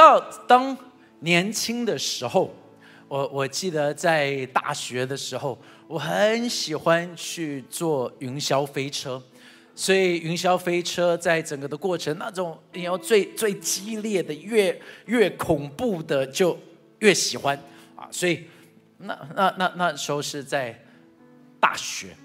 道，当年轻的时候，我我记得在大学的时候，我很喜欢去坐云霄飞车，所以云霄飞车在整个的过程，那种你要最最激烈的，越越恐怖的就越喜欢啊，所以那那那那时候是在大学，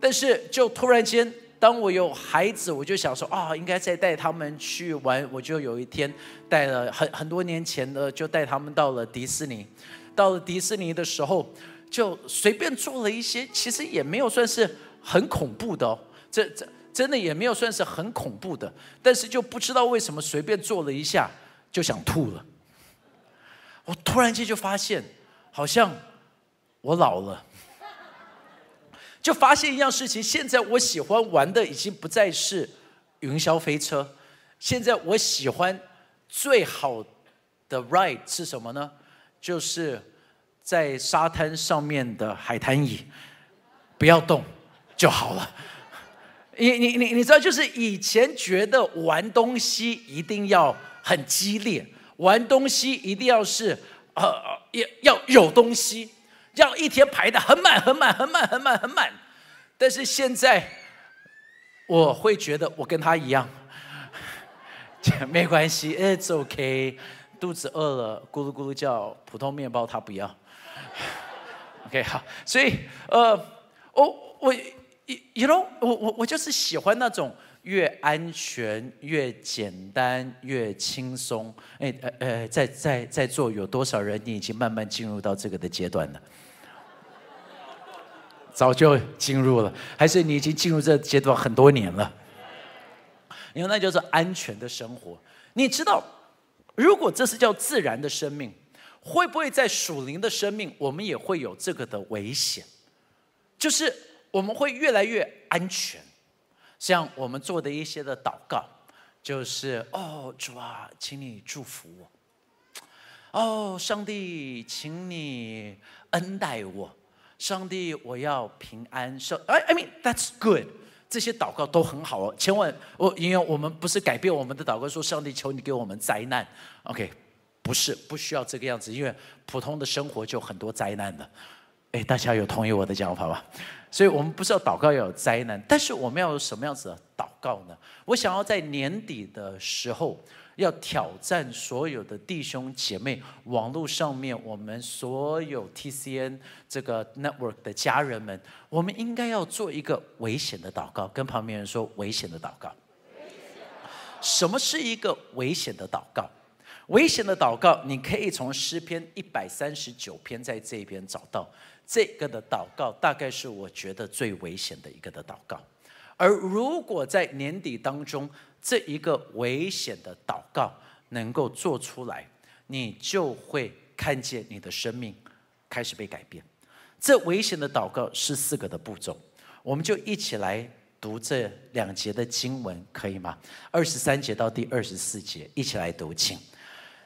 但是就突然间。当我有孩子，我就想说啊，应该再带他们去玩。我就有一天带了很很多年前的，就带他们到了迪士尼。到了迪士尼的时候，就随便做了一些，其实也没有算是很恐怖的哦。这这真的也没有算是很恐怖的，但是就不知道为什么随便做了一下就想吐了。我突然间就发现，好像我老了。就发现一样事情，现在我喜欢玩的已经不再是云霄飞车，现在我喜欢最好的 ride 是什么呢？就是在沙滩上面的海滩椅，不要动就好了。你你你你知道，就是以前觉得玩东西一定要很激烈，玩东西一定要是呃要要有东西。要一天排的很满很满很满很满很满，但是现在我会觉得我跟他一样，没关系，It's OK，肚子饿了咕噜咕噜叫，普通面包他不要。OK 好，所以呃，我我，You know，我我我就是喜欢那种越安全越简单越轻松。哎呃呃，在在在座有多少人你已经慢慢进入到这个的阶段了？早就进入了，还是你已经进入这阶段很多年了？因为那就是安全的生活。你知道，如果这是叫自然的生命，会不会在属灵的生命，我们也会有这个的危险？就是我们会越来越安全。像我们做的一些的祷告，就是哦，主啊，请你祝福我。哦，上帝，请你恩待我。上帝，我要平安。说，哎，I mean that's good。这些祷告都很好哦。千万，我因为我们不是改变我们的祷告，说上帝求你给我们灾难。OK，不是，不需要这个样子，因为普通的生活就很多灾难的。哎，大家有同意我的讲法吗？所以我们不是要祷告要有灾难，但是我们要有什么样子的祷告呢？我想要在年底的时候。要挑战所有的弟兄姐妹，网络上面我们所有 TCN 这个 network 的家人们，我们应该要做一个危险的祷告，跟旁边人说危险的祷告。什么是一个危险的祷告？危险的祷告，你可以从诗篇一百三十九篇在这边找到这个的祷告，大概是我觉得最危险的一个的祷告。而如果在年底当中，这一个危险的祷告能够做出来，你就会看见你的生命开始被改变。这危险的祷告是四个的步骤，我们就一起来读这两节的经文，可以吗？二十三节到第二十四节，一起来读，请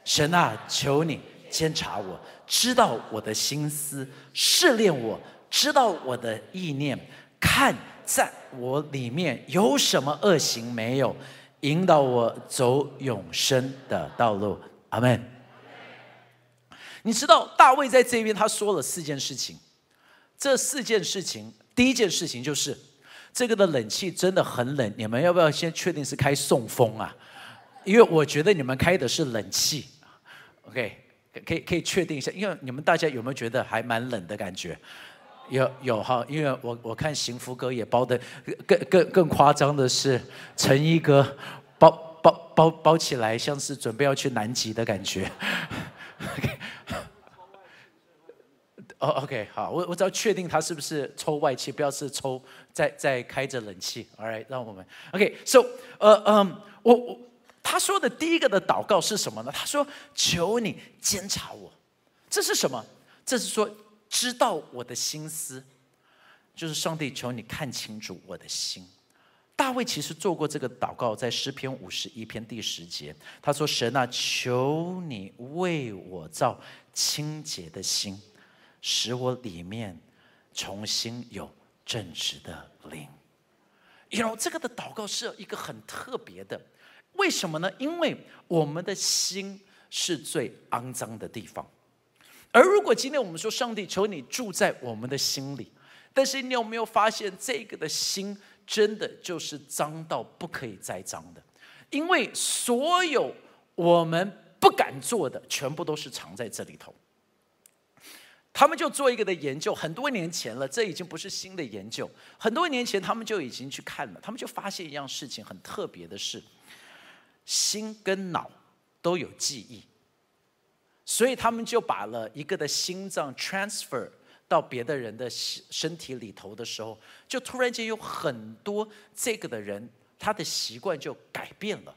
神啊，求你监察我，知道我的心思，试炼我，知道我的意念，看在我里面有什么恶行没有。引导我走永生的道路，阿门。你知道大卫在这边他说了四件事情，这四件事情，第一件事情就是这个的冷气真的很冷，你们要不要先确定是开送风啊？因为我觉得你们开的是冷气，OK，可以可以确定一下，因为你们大家有没有觉得还蛮冷的感觉？有有哈，因为我我看幸福哥也包的更更更夸张的是陈一哥包包包包起来，像是准备要去南极的感觉。OK，OK，好，我我只要确定他是不是抽外气，不要是抽在在开着冷气。All right，让我们 OK，So 呃嗯，我我他说的第一个的祷告是什么呢？他说求你监察我，这是什么？这是说。知道我的心思，就是上帝求你看清楚我的心。大卫其实做过这个祷告，在诗篇五十一篇第十节，他说：“神啊，求你为我造清洁的心，使我里面重新有正直的灵。”有这个的祷告是一个很特别的，为什么呢？因为我们的心是最肮脏的地方。而如果今天我们说上帝，求你住在我们的心里，但是你有没有发现，这个的心真的就是脏到不可以再脏的？因为所有我们不敢做的，全部都是藏在这里头。他们就做一个的研究，很多年前了，这已经不是新的研究。很多年前，他们就已经去看了，他们就发现一样事情，很特别的是，心跟脑都有记忆。所以他们就把了一个的心脏 transfer 到别的人的身体里头的时候，就突然间有很多这个的人，他的习惯就改变了，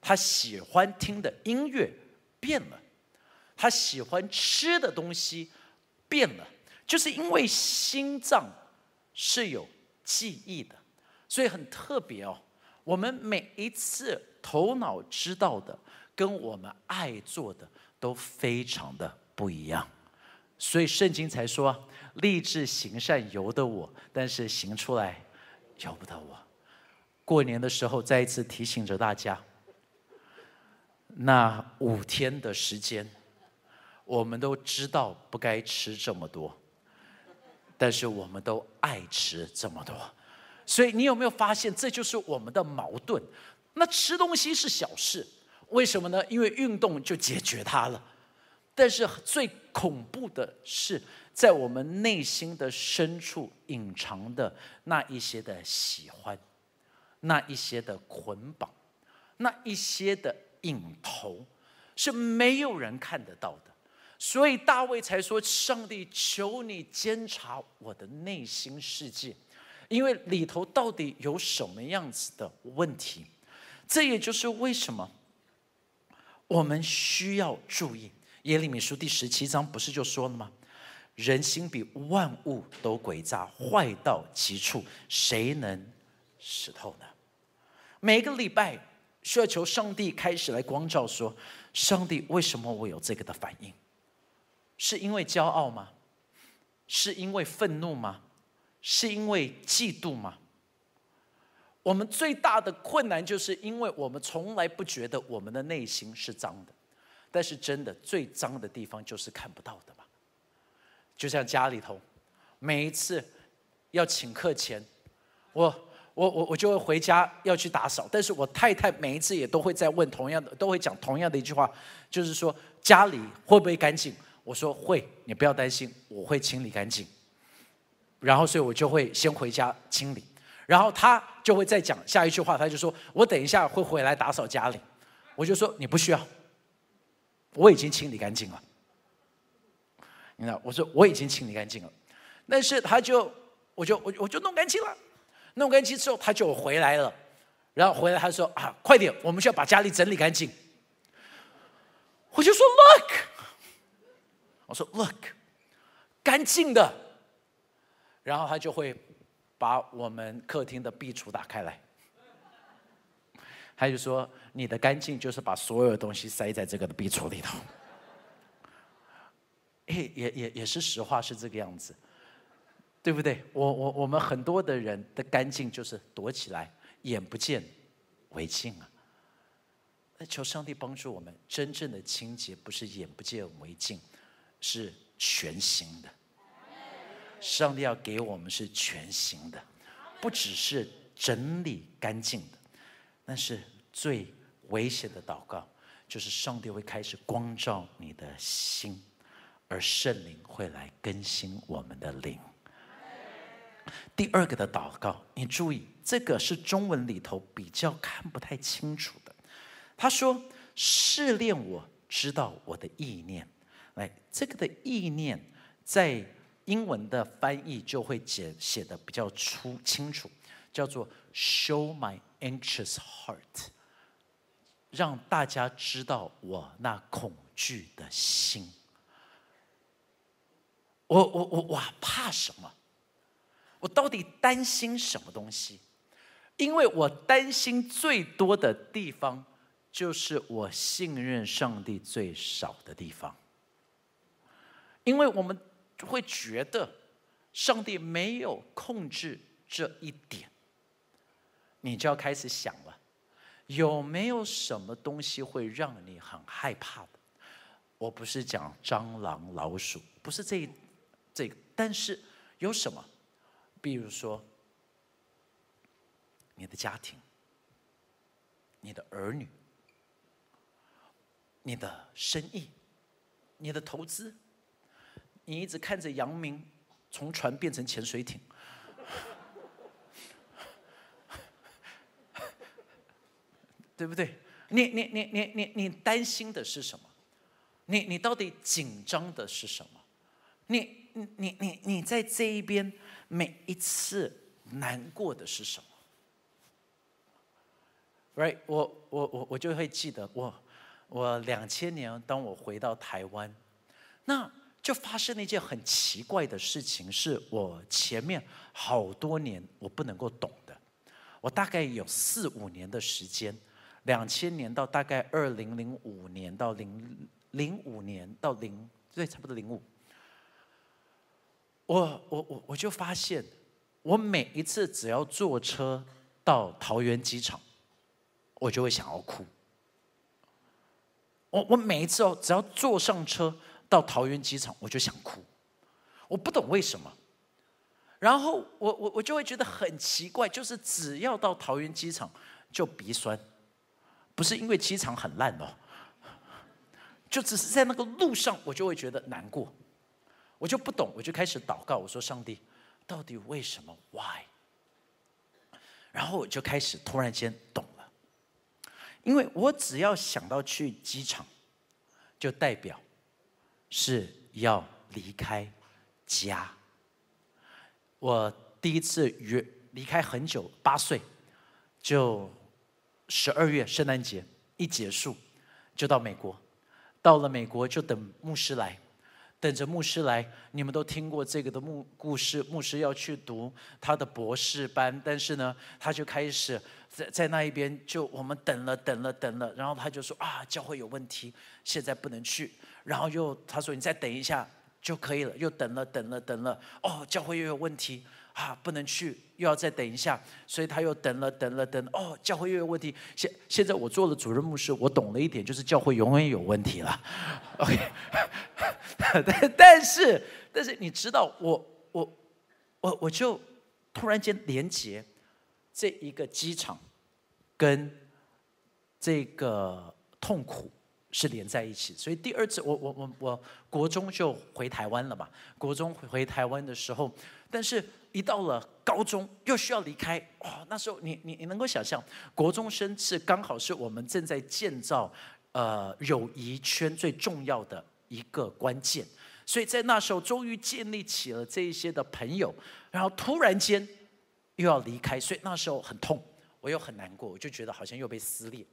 他喜欢听的音乐变了，他喜欢吃的东西变了，就是因为心脏是有记忆的，所以很特别哦。我们每一次头脑知道的，跟我们爱做的。都非常的不一样，所以圣经才说立志行善由得我，但是行出来由不得我。过年的时候再一次提醒着大家，那五天的时间，我们都知道不该吃这么多，但是我们都爱吃这么多，所以你有没有发现，这就是我们的矛盾？那吃东西是小事。为什么呢？因为运动就解决它了。但是最恐怖的是，在我们内心的深处隐藏的那一些的喜欢，那一些的捆绑，那一些的影头，是没有人看得到的。所以大卫才说：“上帝，求你监察我的内心世界，因为里头到底有什么样子的问题？”这也就是为什么。我们需要注意，耶利米书第十七章不是就说了吗？人心比万物都诡诈，坏到极处，谁能识透呢？每个礼拜需要求上帝开始来光照，说：上帝，为什么我有这个的反应？是因为骄傲吗？是因为愤怒吗？是因为嫉妒吗？我们最大的困难，就是因为我们从来不觉得我们的内心是脏的，但是真的最脏的地方就是看不到的嘛。就像家里头，每一次要请客前，我我我我就会回家要去打扫，但是我太太每一次也都会在问同样的，都会讲同样的一句话，就是说家里会不会干净？我说会，你不要担心，我会清理干净。然后所以我就会先回家清理。然后他就会再讲下一句话，他就说：“我等一下会回来打扫家里。”我就说：“你不需要，我已经清理干净了。”你知道，我说我已经清理干净了，但是他就，我就我我就弄干净了，弄干净之后他就回来了，然后回来他说：“啊，快点，我们需要把家里整理干净。”我就说：“Look，我说 Look，干净的。”然后他就会。把我们客厅的壁橱打开来，他就说：“你的干净就是把所有东西塞在这个的壁橱里头。”哎，也也也是实话，是这个样子，对不对？我我我们很多的人的干净就是躲起来，眼不见为净啊。那求上帝帮助我们，真正的清洁不是眼不见为净，是全新的。上帝要给我们是全新的，不只是整理干净的。但是最危险的祷告，就是上帝会开始光照你的心，而圣灵会来更新我们的灵。第二个的祷告，你注意，这个是中文里头比较看不太清楚的。他说：“试炼我知道我的意念。”来，这个的意念在。英文的翻译就会写写的比较出清楚，叫做 “Show my anxious heart”，让大家知道我那恐惧的心。我我我我怕什么？我到底担心什么东西？因为我担心最多的地方，就是我信任上帝最少的地方。因为我们。会觉得上帝没有控制这一点，你就要开始想了，有没有什么东西会让你很害怕的？我不是讲蟑螂、老鼠，不是这这个，但是有什么？比如说你的家庭、你的儿女、你的生意、你的投资，你一直看着阳明从船变成潜水艇，对不对？你你你你你你担心的是什么？你你到底紧张的是什么？你你你你你在这一边每一次难过的是什么？Right，我我我我就会记得我我两千年当我回到台湾，那就发生了一件很奇怪的事情，是我前面好多年我不能够懂的，我大概有四五年的时间，两千年到大概二零零五年到零。零五年到零对，差不多零五。我我我我就发现，我每一次只要坐车到桃园机场，我就会想要哭。我我每一次哦，只要坐上车到桃园机场，我就想哭。我不懂为什么。然后我我我就会觉得很奇怪，就是只要到桃园机场就鼻酸，不是因为机场很烂哦。就只是在那个路上，我就会觉得难过，我就不懂，我就开始祷告，我说：“上帝，到底为什么？Why？” 然后我就开始突然间懂了，因为我只要想到去机场，就代表是要离开家。我第一次约离开很久，八岁，就十二月圣诞节一结束，就到美国。到了美国就等牧师来，等着牧师来。你们都听过这个的牧故事，牧师要去读他的博士班，但是呢，他就开始在在那一边就我们等了等了等了，然后他就说啊，教会有问题，现在不能去。然后又他说你再等一下就可以了，又等了等了等了，哦，教会又有问题。啊，不能去，又要再等一下，所以他又等了，等了，等。哦，教会又有问题。现现在我做了主任牧师，我懂了一点，就是教会永远有问题了。OK，但但是但是你知道，我我我我就突然间连接这一个机场跟这个痛苦是连在一起，所以第二次我我我我国中就回台湾了嘛。国中回台湾的时候，但是。一到了高中又需要离开，哇！那时候你你你能够想象，国中生是刚好是我们正在建造呃友谊圈最重要的一个关键，所以在那时候终于建立起了这一些的朋友，然后突然间又要离开，所以那时候很痛，我又很难过，我就觉得好像又被撕裂。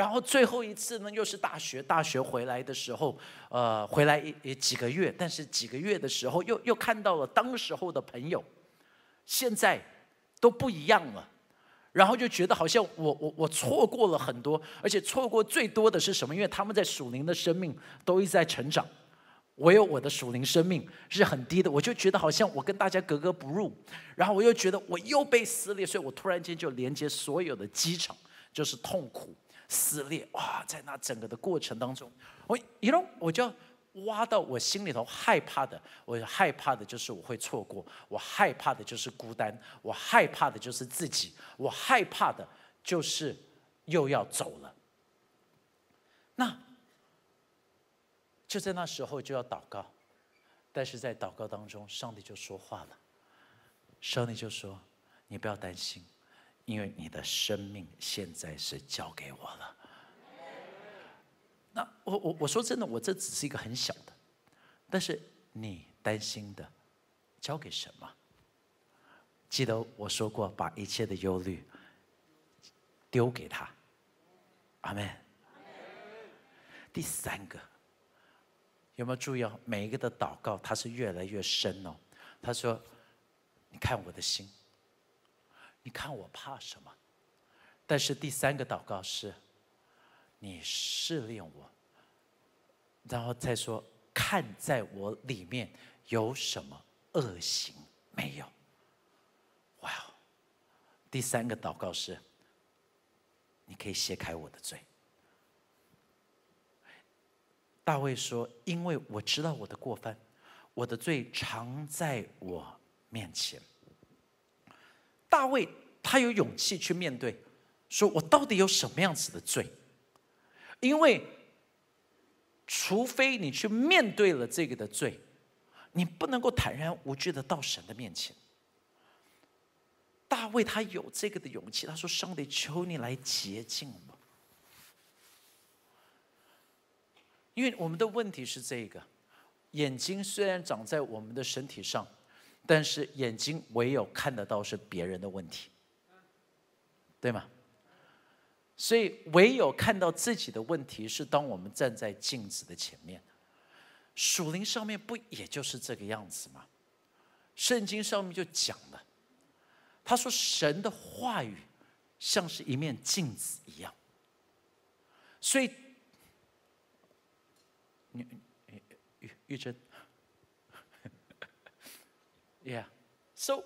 然后最后一次呢，又是大学，大学回来的时候，呃，回来也几个月，但是几个月的时候，又又看到了当时候的朋友，现在都不一样了，然后就觉得好像我我我错过了很多，而且错过最多的是什么？因为他们在属灵的生命都一直在成长，我有我的属灵生命是很低的，我就觉得好像我跟大家格格不入，然后我又觉得我又被撕裂，所以我突然间就连接所有的机场，就是痛苦。撕裂哇，在那整个的过程当中，我一弄我就挖到我心里头害怕的，我害怕的就是我会错过，我害怕的就是孤单，我害怕的就是自己，我害怕的就是又要走了。那就在那时候就要祷告，但是在祷告当中，上帝就说话了，上帝就说：“你不要担心。”因为你的生命现在是交给我了。那我我我说真的，我这只是一个很小的，但是你担心的交给什么？记得我说过，把一切的忧虑丢给他。阿门。第三个，有没有注意哦？每一个的祷告，它是越来越深哦。他说：“你看我的心。”你看我怕什么？但是第三个祷告是：你试炼我，然后再说看在我里面有什么恶行没有？哇哦！第三个祷告是：你可以卸开我的罪。大卫说：“因为我知道我的过犯，我的罪常在我面前。”大卫他有勇气去面对，说我到底有什么样子的罪？因为，除非你去面对了这个的罪，你不能够坦然无惧的到神的面前。大卫他有这个的勇气，他说：“上帝，求你来洁净我。”因为我们的问题是这个：眼睛虽然长在我们的身体上，但是眼睛唯有看得到是别人的问题，对吗？所以，唯有看到自己的问题，是当我们站在镜子的前面。属灵上面不也就是这个样子吗？圣经上面就讲了，他说：“神的话语像是一面镜子一样。”所以，你玉玉珍，Yeah，So，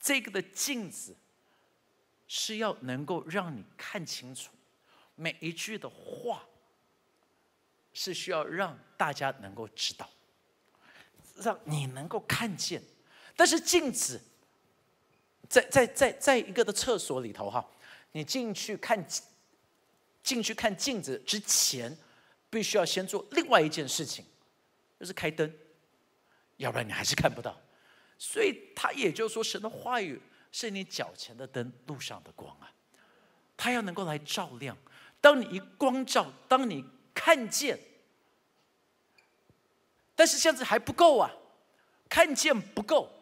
这个的镜子。是要能够让你看清楚每一句的话，是需要让大家能够知道，让你能够看见。但是镜子，在在在在一个的厕所里头哈，你进去看进去看镜子之前，必须要先做另外一件事情，就是开灯，要不然你还是看不到。所以他也就是说，神的话语。是你脚前的灯，路上的光啊！他要能够来照亮。当你一光照，当你看见，但是这样子还不够啊！看见不够，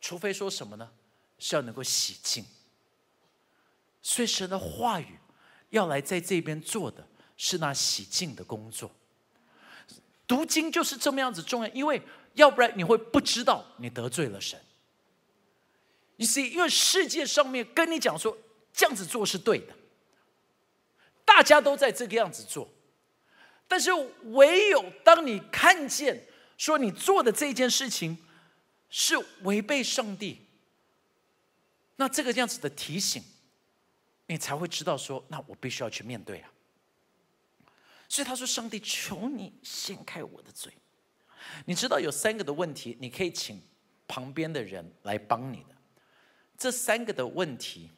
除非说什么呢？是要能够洗净。所以神的话语要来在这边做的是那洗净的工作。读经就是这么样子重要，因为要不然你会不知道你得罪了神。你是因为世界上面跟你讲说这样子做是对的，大家都在这个样子做，但是唯有当你看见说你做的这件事情是违背上帝，那这个样子的提醒，你才会知道说，那我必须要去面对啊。所以他说：“上帝，求你掀开我的嘴。”你知道有三个的问题，你可以请旁边的人来帮你的。这三个的问题，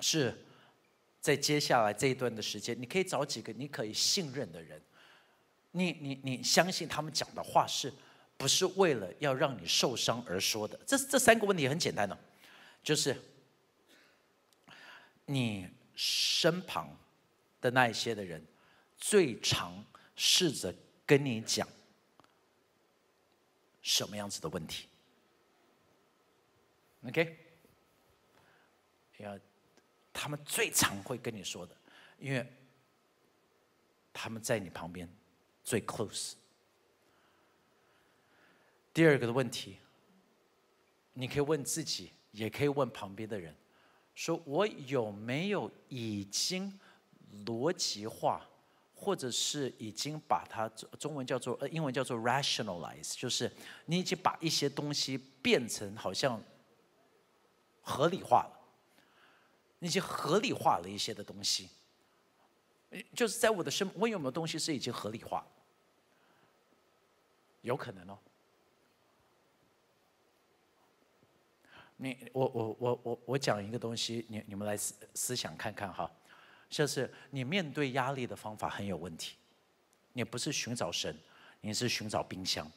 是在接下来这一段的时间，你可以找几个你可以信任的人，你你你相信他们讲的话是不是为了要让你受伤而说的？这这三个问题很简单的，就是你身旁的那一些的人，最常试着跟你讲什么样子的问题？OK。要他们最常会跟你说的，因为他们在你旁边最 close。第二个的问题，你可以问自己，也可以问旁边的人，说我有没有已经逻辑化，或者是已经把它中文叫做呃英文叫做 rationalize，就是你已经把一些东西变成好像合理化了。那些合理化了一些的东西，就是在我的生，我有没有东西是已经合理化？有可能哦。你我我我我我讲一个东西，你你们来思思想看看哈，就是你面对压力的方法很有问题，你不是寻找神，你是寻找冰箱。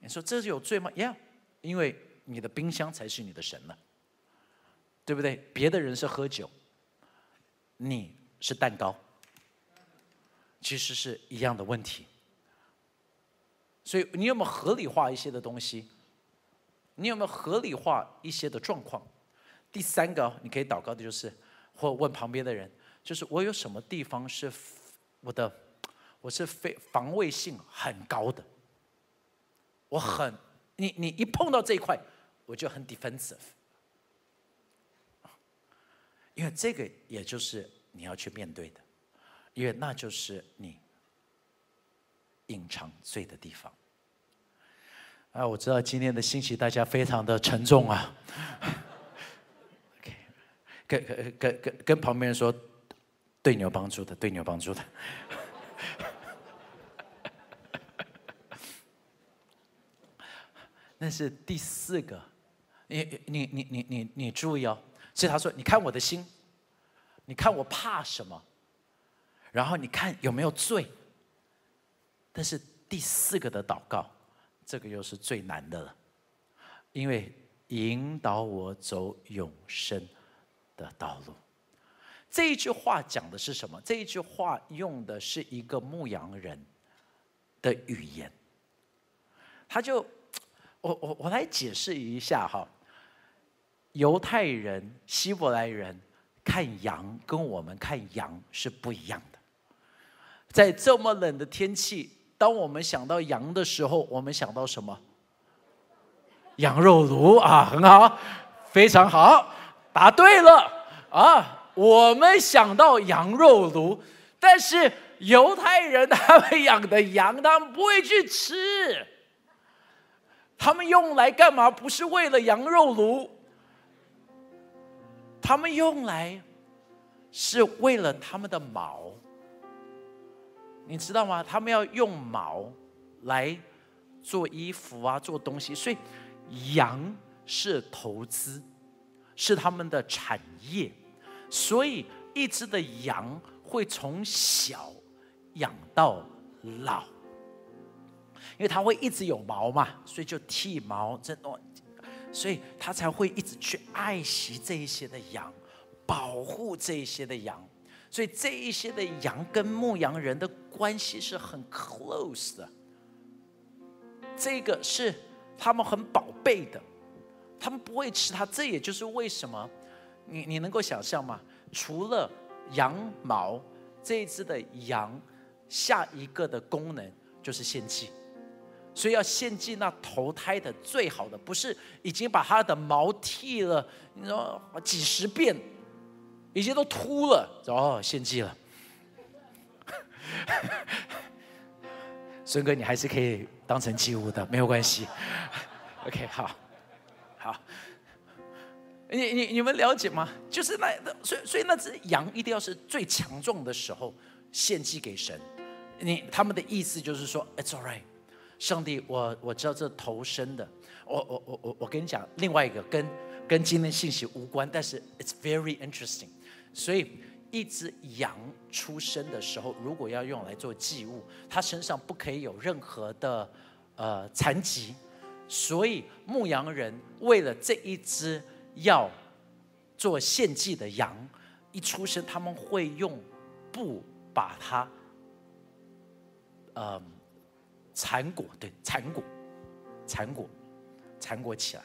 你说这是有罪吗？Yeah，因为。你的冰箱才是你的神呢，对不对？别的人是喝酒，你是蛋糕，其实是一样的问题。所以你有没有合理化一些的东西？你有没有合理化一些的状况？第三个，你可以祷告的就是，或问旁边的人，就是我有什么地方是我的，我是非防卫性很高的，我很，你你一碰到这一块。我就很 defensive，因为这个也就是你要去面对的，因为那就是你隐藏罪的地方。啊，我知道今天的信息大家非常的沉重啊。跟跟跟跟跟旁边人说，对你有帮助的，对你有帮助的。那是第四个，你你你你你你注意哦，所以他说：“你看我的心，你看我怕什么，然后你看有没有罪。”但是第四个的祷告，这个又是最难的了，因为引导我走永生的道路。这一句话讲的是什么？这一句话用的是一个牧羊人的语言，他就。我我我来解释一下哈，犹太人、希伯来人看羊跟我们看羊是不一样的。在这么冷的天气，当我们想到羊的时候，我们想到什么？羊肉炉啊，很好，非常好，答对了啊！我们想到羊肉炉，但是犹太人他们养的羊，他们不会去吃。他们用来干嘛？不是为了羊肉炉，他们用来是为了他们的毛，你知道吗？他们要用毛来做衣服啊，做东西。所以羊是投资，是他们的产业。所以一只的羊会从小养到老。因为它会一直有毛嘛，所以就剃毛，这种，所以他才会一直去爱惜这一些的羊，保护这一些的羊，所以这一些的羊跟牧羊人的关系是很 close 的，这个是他们很宝贝的，他们不会吃它，这也就是为什么你你能够想象吗？除了羊毛，这一只的羊下一个的功能就是献祭。所以要献祭那投胎的最好的，不是已经把他的毛剃了，你说几十遍，已经都秃了，哦，献祭了。孙哥，你还是可以当成祭物的，没有关系。OK，好。你你你们了解吗？就是那，所以所以那只羊一定要是最强壮的时候献祭给神。你他们的意思就是说，It's all right。上帝，我我知道这头生的，我我我我我跟你讲另外一个跟跟今天信息无关，但是 it's very interesting。所以一只羊出生的时候，如果要用来做祭物，它身上不可以有任何的呃残疾。所以牧羊人为了这一只要做献祭的羊一出生，他们会用布把它，呃。缠裹，对，缠裹，缠裹，缠裹起来。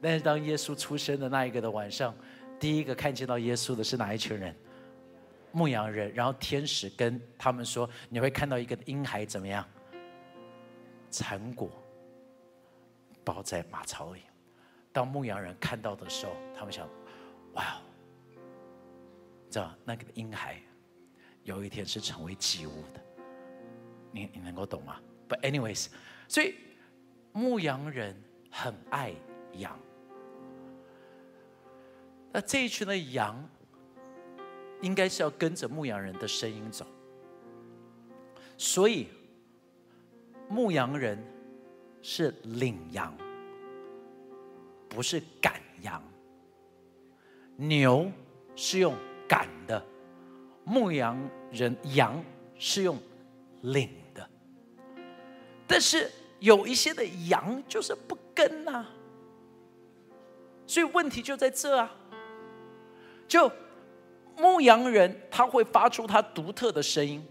但是当耶稣出生的那一个的晚上，第一个看见到耶稣的是哪一群人？牧羊人。然后天使跟他们说：“你会看到一个婴孩怎么样？缠裹，包在马槽里。”当牧羊人看到的时候，他们想：“哇，你知道那个婴孩有一天是成为祭物的。”你你能够懂吗？But anyways，所以牧羊人很爱羊。那这一群的羊，应该是要跟着牧羊人的声音走。所以牧羊人是领羊，不是赶羊。牛是用赶的，牧羊人羊是用领的。但是有一些的羊就是不跟呐，所以问题就在这啊。就牧羊人他会发出他独特的声音，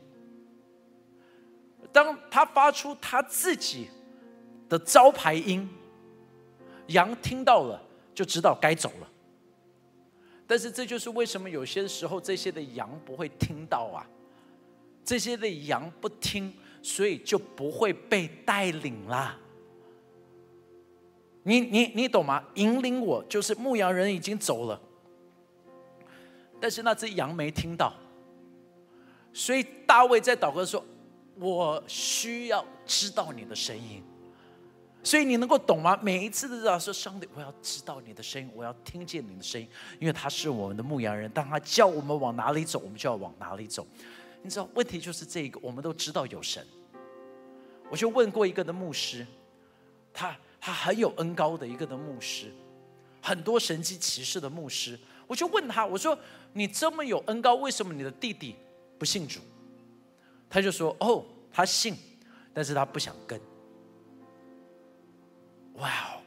当他发出他自己的招牌音，羊听到了就知道该走了。但是这就是为什么有些时候这些的羊不会听到啊，这些的羊不听。所以就不会被带领啦。你你你懂吗？引领我就是牧羊人已经走了，但是那只羊没听到，所以大卫在祷告说：“我需要知道你的声音。”所以你能够懂吗？每一次都知道说，上帝，我要知道你的声音，我要听见你的声音，因为他是我们的牧羊人。当他叫我们往哪里走，我们就要往哪里走。你知道，问题就是这个，我们都知道有神。我就问过一个的牧师，他他很有恩高的一个的牧师，很多神迹骑士的牧师。我就问他，我说你这么有恩高，为什么你的弟弟不信主？他就说，哦，他信，但是他不想跟。哇哦，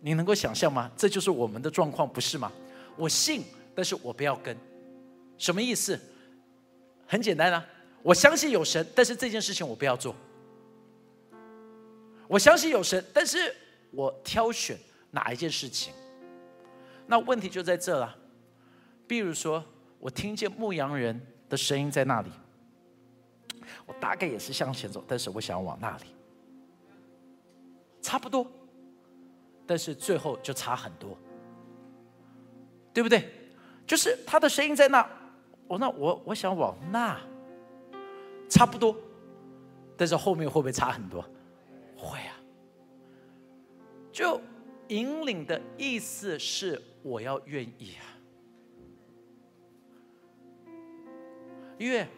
你能够想象吗？这就是我们的状况，不是吗？我信，但是我不要跟，什么意思？很简单啊，我相信有神，但是这件事情我不要做。我相信有神，但是我挑选哪一件事情？那问题就在这了。比如说，我听见牧羊人的声音在那里，我大概也是向前走，但是我想要往那里，差不多。但是最后就差很多，对不对？就是他的声音在那，我那我我想往那，差不多，但是后面会不会差很多？会啊。就引领的意思是我要愿意啊，因为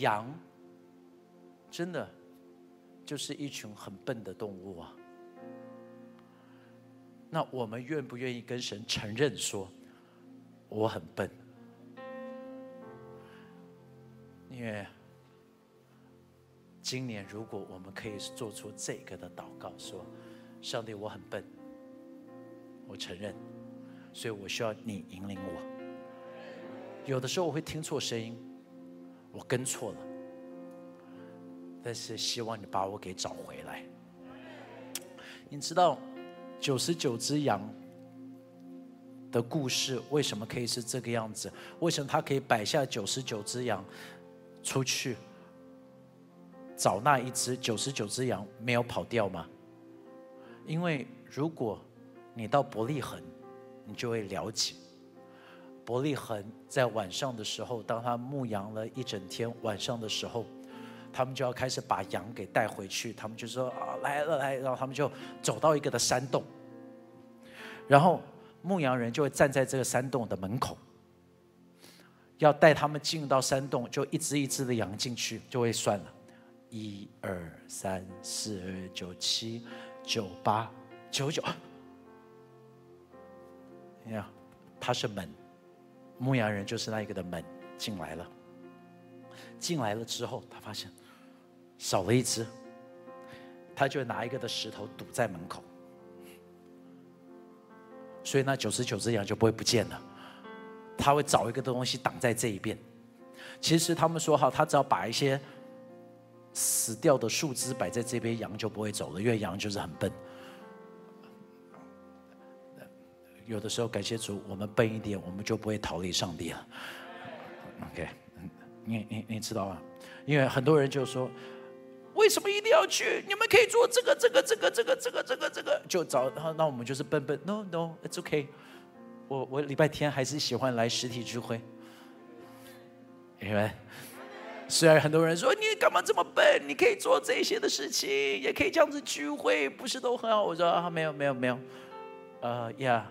羊真的就是一群很笨的动物啊。那我们愿不愿意跟神承认说，我很笨？因为今年如果我们可以做出这个的祷告，说，上帝我很笨，我承认，所以我需要你引领我。有的时候我会听错声音，我跟错了，但是希望你把我给找回来。你知道？九十九只羊的故事为什么可以是这个样子？为什么他可以摆下九十九只羊出去找那一只九十九只羊没有跑掉吗？因为如果你到伯利恒，你就会了解，伯利恒在晚上的时候，当他牧羊了一整天，晚上的时候。他们就要开始把羊给带回去，他们就说啊来了来，然后他们就走到一个的山洞，然后牧羊人就会站在这个山洞的门口，要带他们进到山洞，就一只一只的羊进去，就会算了，一二三四九七九八九九，你看，他是门，牧羊人就是那一个的门进来了，进来了之后，他发现。少了一只，他就拿一个的石头堵在门口，所以那九十九只羊就不会不见了。他会找一个东西挡在这一边。其实他们说哈，他只要把一些死掉的树枝摆在这边，羊就不会走了，因为羊就是很笨。有的时候感谢主，我们笨一点，我们就不会逃离上帝了。OK，你你你知道吗？因为很多人就说。为什么一定要去？你们可以做这个、这个、这个、这个、这个、这个、这个，就找。那我们就是笨笨。No No，It's OK。我我礼拜天还是喜欢来实体聚会，因为虽然很多人说你干嘛这么笨，你可以做这些的事情，也可以这样子聚会，不是都很好？我说啊，没有没有没有，呃呀。然后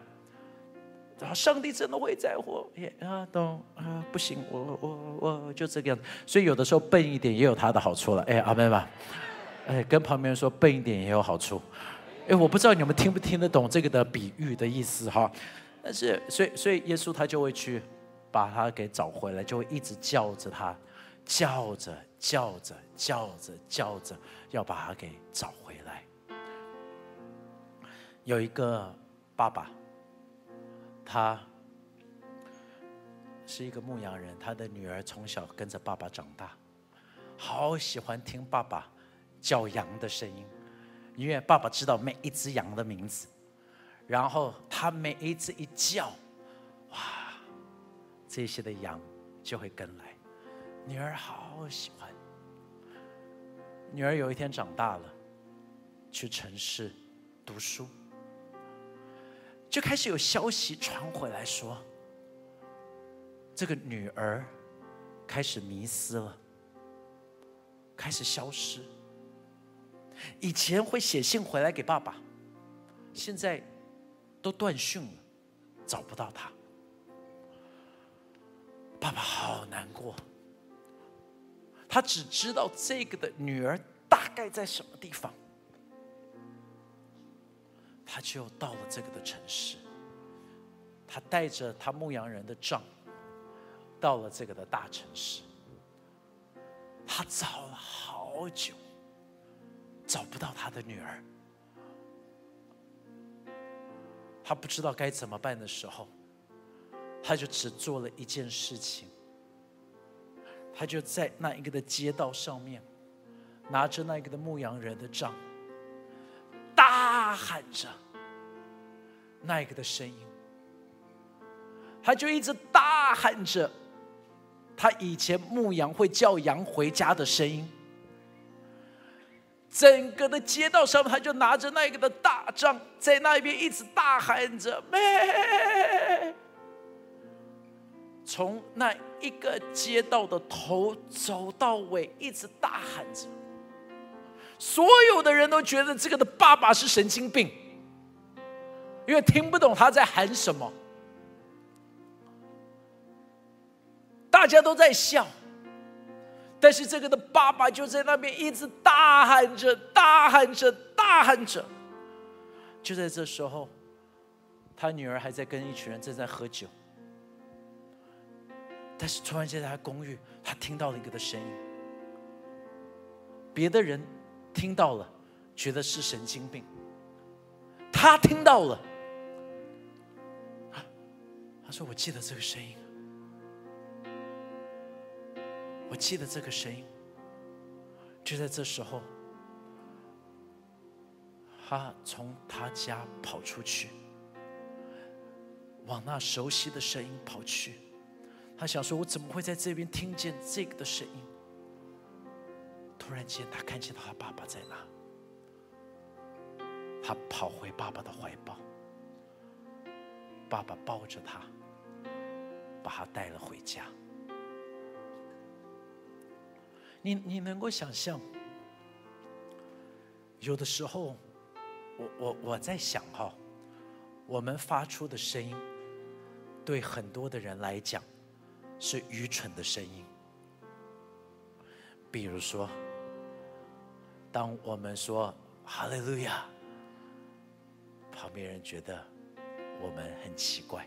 啊上帝真的会在乎，也啊，懂啊，不行，我我我就这个样子。所以有的时候笨一点也有他的好处了。哎，阿妹吧，哎，跟旁边人说笨一点也有好处。哎，我不知道你们听不听得懂这个的比喻的意思哈。但是，所以所以耶稣他就会去把他给找回来，就会一直叫着他，叫着叫着叫着叫着，要把他给找回来。有一个爸爸。他是一个牧羊人，他的女儿从小跟着爸爸长大，好喜欢听爸爸叫羊的声音，因为爸爸知道每一只羊的名字，然后他每一次一叫，哇，这些的羊就会跟来，女儿好喜欢。女儿有一天长大了，去城市读书。就开始有消息传回来说，这个女儿开始迷失了，开始消失。以前会写信回来给爸爸，现在都断讯了，找不到他。爸爸好难过，他只知道这个的女儿大概在什么地方，他就到了这个的城市。他带着他牧羊人的杖，到了这个的大城市。他找了好久，找不到他的女儿。他不知道该怎么办的时候，他就只做了一件事情。他就在那一个的街道上面，拿着那一个的牧羊人的杖，大喊着那一个的声音。他就一直大喊着，他以前牧羊会叫羊回家的声音。整个的街道上，他就拿着那个的大杖，在那边一直大喊着“咩”，从那一个街道的头走到尾，一直大喊着。所有的人都觉得这个的爸爸是神经病，因为听不懂他在喊什么。大家都在笑，但是这个的爸爸就在那边一直大喊着、大喊着、大喊着。就在这时候，他女儿还在跟一群人正在喝酒，但是突然间在他公寓，他听到了一个的声音。别的人听到了，觉得是神经病，他听到了，他说：“我记得这个声音。”我记得这个声音，就在这时候，他从他家跑出去，往那熟悉的声音跑去。他想说：“我怎么会在这边听见这个的声音？”突然间，他看见他爸爸在哪，他跑回爸爸的怀抱，爸爸抱着他，把他带了回家。你你能够想象，有的时候，我我我在想哈，我们发出的声音，对很多的人来讲，是愚蠢的声音。比如说，当我们说哈利路亚，旁边人觉得我们很奇怪；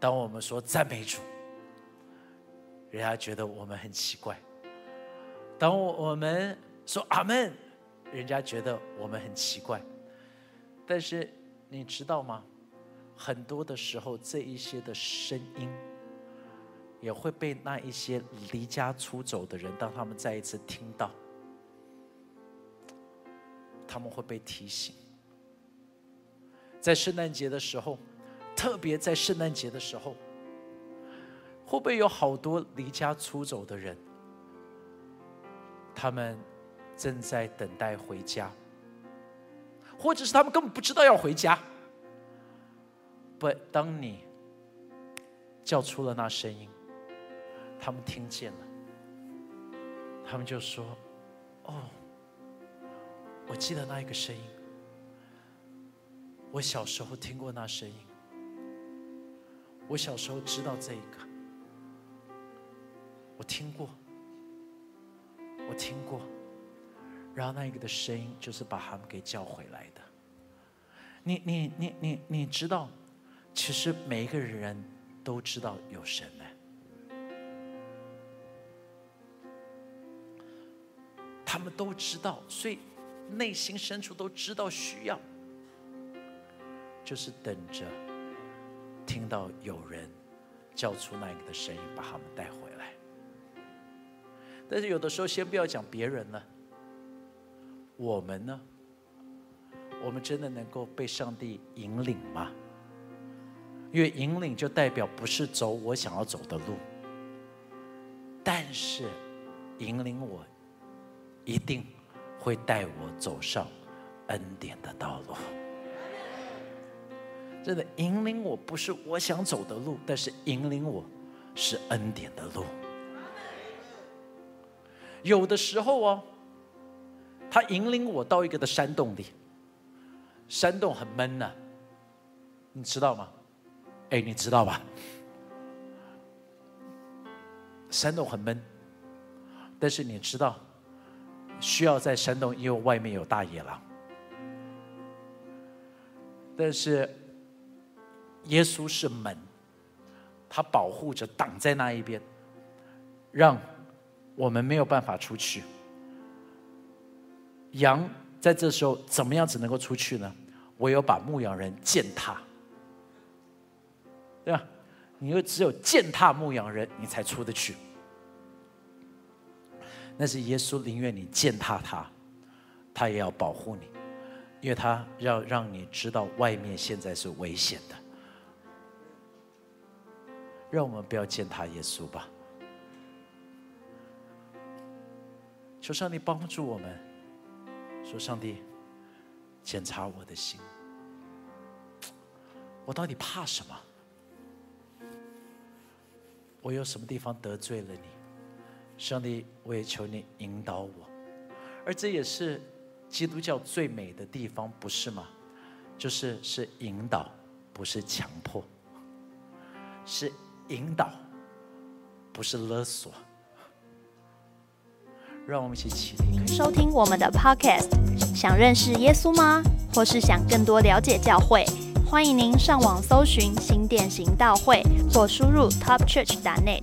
当我们说赞美主，人家觉得我们很奇怪。当我们说阿门，人家觉得我们很奇怪。但是你知道吗？很多的时候，这一些的声音也会被那一些离家出走的人，当他们再一次听到，他们会被提醒。在圣诞节的时候，特别在圣诞节的时候，会不会有好多离家出走的人？他们正在等待回家，或者是他们根本不知道要回家。不，当你叫出了那声音，他们听见了，他们就说：“哦，我记得那一个声音，我小时候听过那声音，我小时候知道这一个，我听过。”我听过，然后那一个的声音就是把他们给叫回来的。你你你你你知道，其实每一个人都知道有神呢，他们都知道，所以内心深处都知道需要，就是等着听到有人叫出那个的声音，把他们带回来。但是有的时候，先不要讲别人了，我们呢？我们真的能够被上帝引领吗？因为引领就代表不是走我想要走的路，但是引领我一定会带我走上恩典的道路。真的引领我不是我想走的路，但是引领我是恩典的路。有的时候哦，他引领我到一个的山洞里，山洞很闷呐，你知道吗？哎，你知道吧？山洞很闷，但是你知道，需要在山洞，因为外面有大野狼。但是耶稣是门，他保护着，挡在那一边，让我们没有办法出去。羊在这时候怎么样子能够出去呢？唯有把牧羊人践踏，对吧？你又只有践踏牧羊人，你才出得去。那是耶稣宁愿你践踏他，他也要保护你，因为他要让你知道外面现在是危险的。让我们不要践踏耶稣吧。求上帝帮助我们。说：“上帝，检查我的心，我到底怕什么？我有什么地方得罪了你？上帝，我也求你引导我。而这也是基督教最美的地方，不是吗？就是是引导，不是强迫；是引导，不是勒索。”让我们一起起立。收听我们的 Podcast，想认识耶稣吗？或是想更多了解教会？欢迎您上网搜寻新店行道会，或输入 topchurch.net，